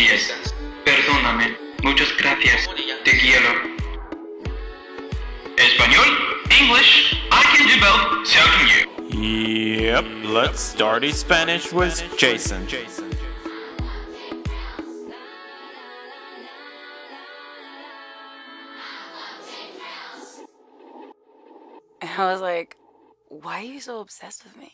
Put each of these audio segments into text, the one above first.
días. Perdóname. Muchas gracias. Te quiero. Español? English? I can do both. So can you. Yep, let's study Spanish with Jason. And I was like, why are you so obsessed with me?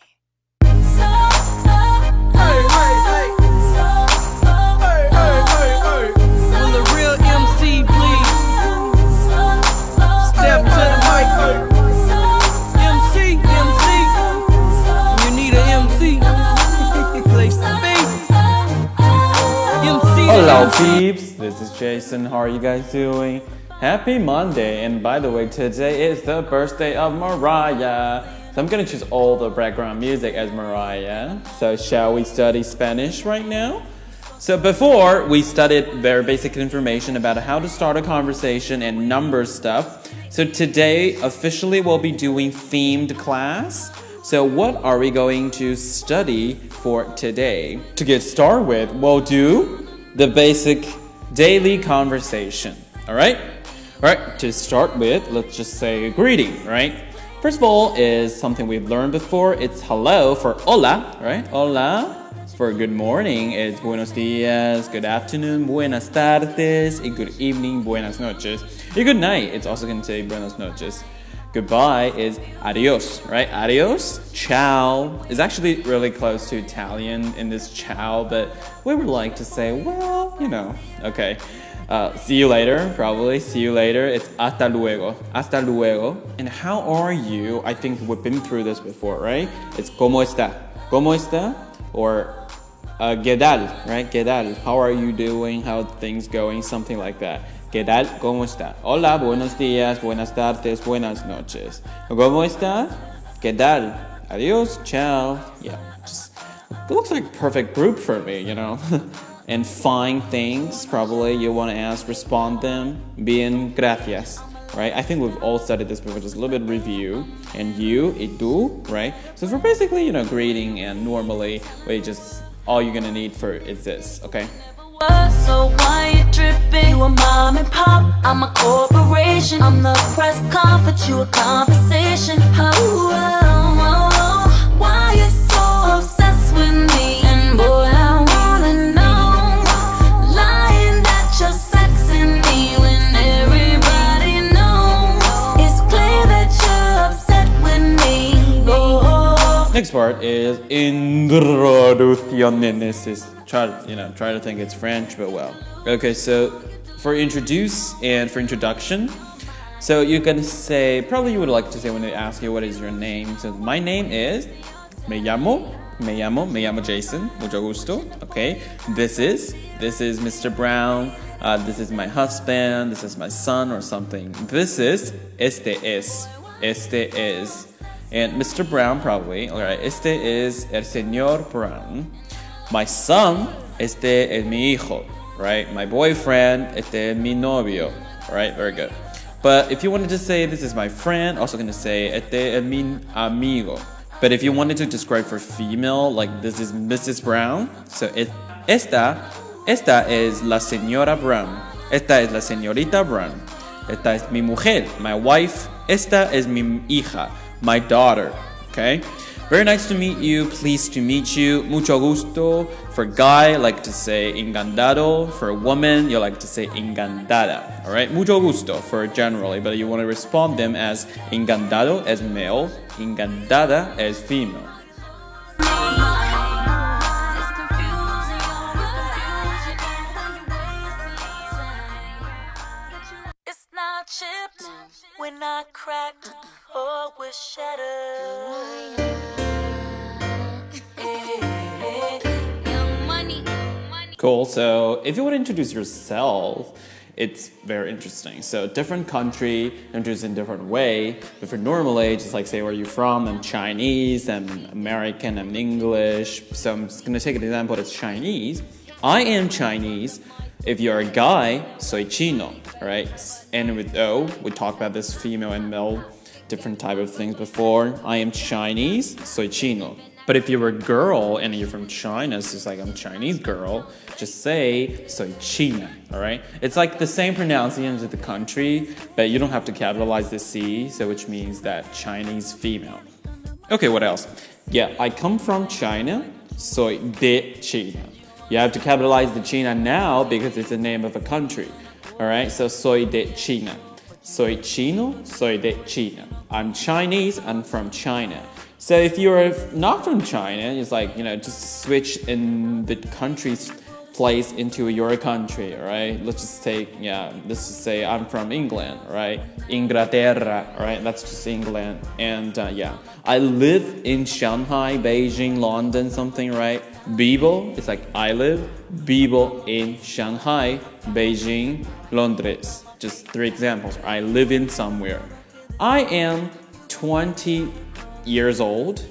MC, MC. You need an MC. Place to be. MC. Hello, peeps. This is Jason. How are you guys doing? Happy Monday. And by the way, today is the birthday of Mariah. So I'm gonna choose all the background music as Mariah. So shall we study Spanish right now? So before we studied very basic information about how to start a conversation and number stuff. So today officially we'll be doing themed class. So what are we going to study for today? To get started with, we'll do the basic daily conversation. All right? All right, to start with, let's just say greeting, right? First of all is something we've learned before. It's hello for hola, right? Hola. For good morning it's buenos dias, good afternoon, buenas tardes, and good evening, buenas noches. And good night, it's also going to say buenas noches. Goodbye is adios, right? Adios, ciao is actually really close to Italian in this ciao, but we would like to say, well, you know, okay. Uh, see you later, probably. See you later. It's hasta luego. Hasta luego. And how are you? I think we've been through this before, right? It's como está. Como está? Or uh, ¿Qué tal? Right? ¿Qué tal? How are you doing? How things going? Something like that. ¿Qué tal? ¿Cómo está? Hola, buenos días, buenas tardes, buenas noches. ¿Cómo está? ¿Qué tal? Adios, ciao. Yeah, just it looks like perfect group for me, you know. and fine things, probably you want to ask, respond them. Bien, gracias. Right? I think we've all studied this before, just a little bit review. And you, y tú, right? So for basically, you know, grading and normally we just all you're gonna need for is this, okay? So why you tripping? You a mom and pop, I'm a corporation. I'm the press conference, you a conversation. Oh, part is introducciones. Try to, you know, try to think it's French, but well. Okay, so for introduce and for introduction, so you can say probably you would like to say when they ask you what is your name. So my name is me llamo, me llamo, me llamo Jason. Mucho gusto. Okay, this is this is Mr. Brown. Uh, this is my husband. This is my son or something. This is este es. Este es. And Mr. Brown probably. All right. Este es el señor Brown. My son, este es mi hijo, right? My boyfriend, este es mi novio, all right? Very good. But if you wanted to say this is my friend, also gonna say este es mi amigo. But if you wanted to describe for female, like this is Mrs. Brown, so it, esta, esta es la señora Brown. Esta es la señorita Brown. Esta es mi mujer, my wife. Esta es mi hija, my daughter. Okay? Very nice to meet you. Pleased to meet you. Mucho gusto. For guy, like to say encantado. For woman, you like to say encantada. All right? Mucho gusto for generally, but you want to respond them as encantado as male, encantada as female. Cracked, shattered. Money, Cool. So if you to introduce yourself, it's very interesting. So different country introduced in different way. But for normally, just like say where you're from, I'm Chinese, I'm American, I'm English. So I'm just gonna take an example that's Chinese. I am Chinese. If you're a guy, soy chino, right? And with O, we talk about this female and male different type of things before. I am Chinese, soy chino. But if you're a girl and you're from China, so it's like I'm Chinese girl, just say soy China, all right? It's like the same pronunciation of the country, but you don't have to capitalize the C, so which means that Chinese female. Okay, what else? Yeah, I come from China, soy de China. You have to capitalize the China now because it's the name of a country. All right, so soy de China. Soy chino, soy de China. I'm Chinese, I'm from China. So if you're not from China, it's like, you know, just switch in the country's place into your country, right? Let's just take, yeah, let's just say I'm from England, right? Inglaterra, right? That's just England. And uh, yeah, I live in Shanghai, Beijing, London, something, right? Vivo, it's like I live. Vivo in Shanghai, Beijing, Londres. Just three examples. I live in somewhere. I am 20 years old.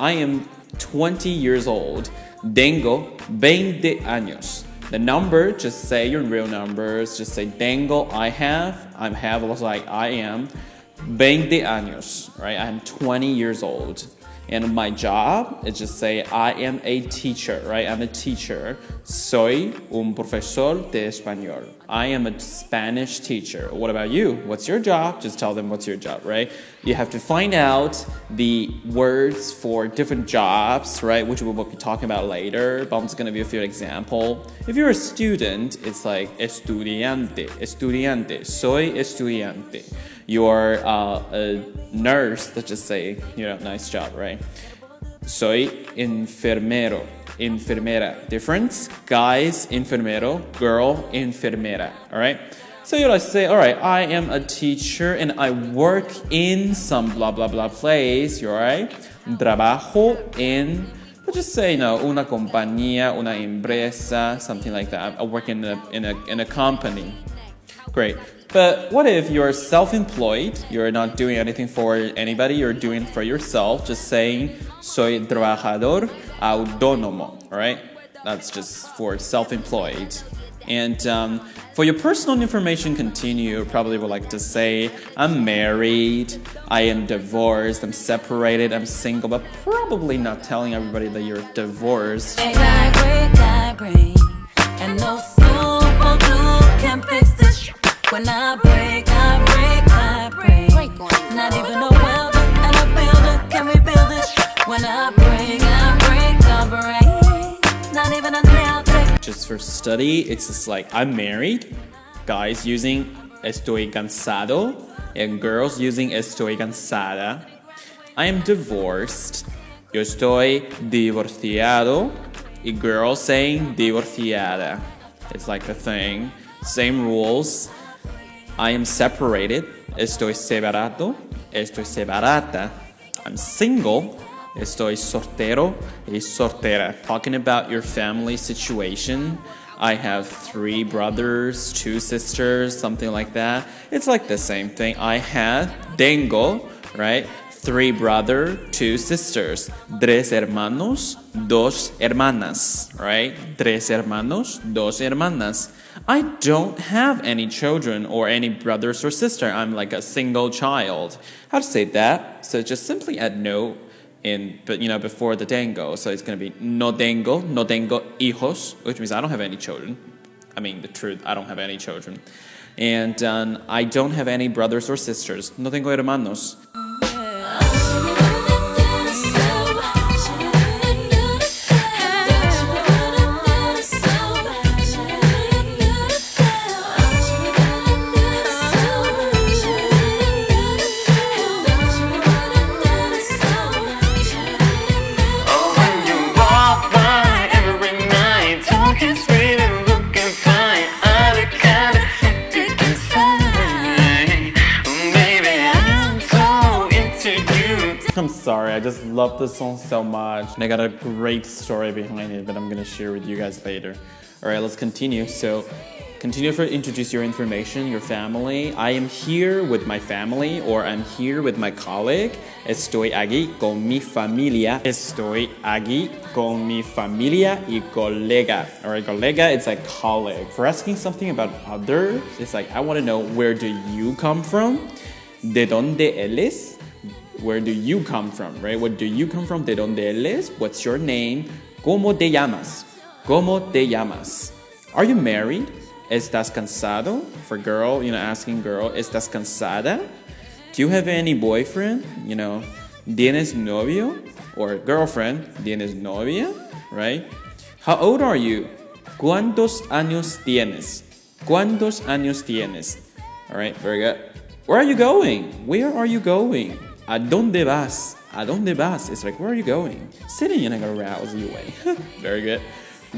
I am 20 years old. Tengo 20 años. The number, just say your real numbers. Just say tengo, I have. I have was like I am. 20 años, right? I'm 20 years old. And my job is just say I am a teacher, right? I'm a teacher. Soy un profesor de español. I am a Spanish teacher. What about you? What's your job? Just tell them what's your job, right? You have to find out the words for different jobs, right? Which we will be talking about later. But I'm just gonna give you a few example. If you're a student, it's like estudiante, estudiante. Soy estudiante you're uh, a nurse, let's just say, you know, nice job, right? Soy enfermero, enfermera. Difference, guys, enfermero, girl, enfermera, all right? So you like say, all right, I am a teacher and I work in some blah blah blah place, you all right? Trabajo en, let's just say, you know, una compañía, una empresa, something like that. I work in a, in a, in a company. Great. But what if you're self employed? You're not doing anything for anybody, you're doing for yourself, just saying, soy trabajador autónomo, alright? That's just for self employed. And um, for your personal information, continue. Probably would like to say, I'm married, I am divorced, I'm separated, I'm single, but probably not telling everybody that you're divorced. Break, When I break, I break, I break. Not even a welder and a builder can rebuild it. When I break, I break, I break. Not even a nail tech. just for study, it's just like I'm married, guys using estoy cansado, and girls using estoy cansada. I am divorced, yo estoy divorciado, y girls saying divorciada. It's like a thing. Same rules. I am separated, estoy separado, estoy separada. I'm single, estoy soltero y soltera. Talking about your family situation. I have three brothers, two sisters, something like that. It's like the same thing. I have, tengo, right? Three brother, two sisters. Tres hermanos, dos hermanas, right? Tres hermanos, dos hermanas. I don't have any children or any brothers or sister. I'm like a single child. How to say that? So just simply add no in, but you know, before the tengo. So it's gonna be no tengo, no tengo hijos, which means I don't have any children. I mean, the truth, I don't have any children. And um, I don't have any brothers or sisters. No tengo hermanos. Love this song so much. And I got a great story behind it that I'm gonna share with you guys later. Alright, let's continue. So, continue to introduce your information, your family. I am here with my family, or I'm here with my colleague. Estoy aquí con mi familia. Estoy aquí con mi familia y colega. Alright, colega, it's like colleague. For asking something about others, it's like I wanna know where do you come from? ¿De dónde él es? Where do you come from, right? Where do you come from? ¿De dónde eres? What's your name? ¿Cómo te llamas? ¿Cómo te llamas? Are you married? ¿Estás cansado? For girl, you know, asking girl, ¿estás cansada? Do you have any boyfriend? You know, ¿tienes novio? Or girlfriend, ¿tienes novia? Right? How old are you? ¿Cuántos años tienes? ¿Cuántos años tienes? All right, very good. Where are you going? Where are you going? ¿A dónde vas? ¿A dónde vas? It's like, where are you going? Sitting in a arouse way. very good.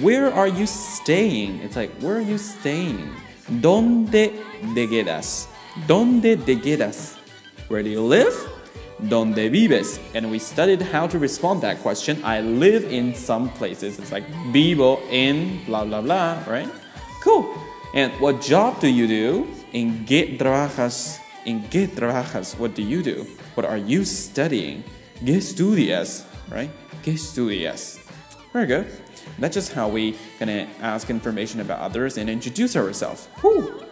Where are you staying? It's like, where are you staying? ¿Dónde te quedas? ¿Dónde te quedas? Where do you live? ¿Dónde vives? And we studied how to respond that question. I live in some places. It's like vivo en blah blah blah, right? Cool. And what job do you do? ¿En qué trabajas? ¿En qué trabajas? What do you do? What are you studying? ¿Qué estudias? Right? ¿Qué estudias? Very good. That's just how we gonna ask information about others and introduce ourselves. Whew.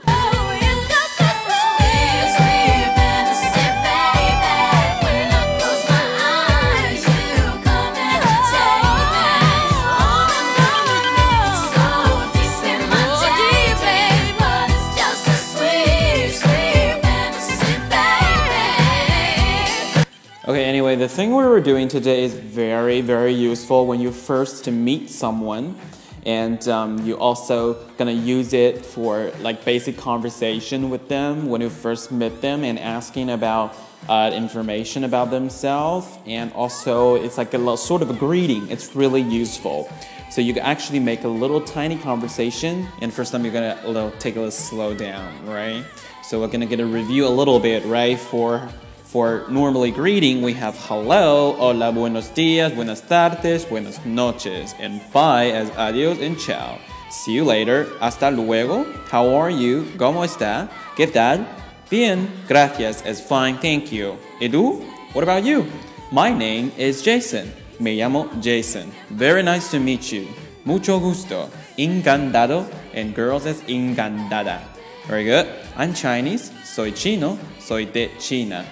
Anyway, the thing we were doing today is very, very useful when you first meet someone. And um, you also gonna use it for like basic conversation with them when you first meet them and asking about uh, information about themselves. And also, it's like a little, sort of a greeting. It's really useful. So you can actually make a little tiny conversation. And first time you're gonna a little, take a little slow down, right? So we're gonna get a review a little bit, right? For for normally greeting, we have hello, hola, buenos días, buenas tardes, buenas noches, and bye as adios and ciao. See you later, hasta luego, how are you, cómo está, qué tal, bien, gracias as fine, thank you. ¿Y tú? What about you? My name is Jason. Me llamo Jason. Very nice to meet you. Mucho gusto. Encantado, and girls es encantada. Very good. I'm Chinese. Soy chino. Soy de China.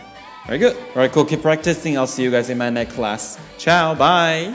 Very good. All right, cool. Keep practicing. I'll see you guys in my next class. Ciao. Bye.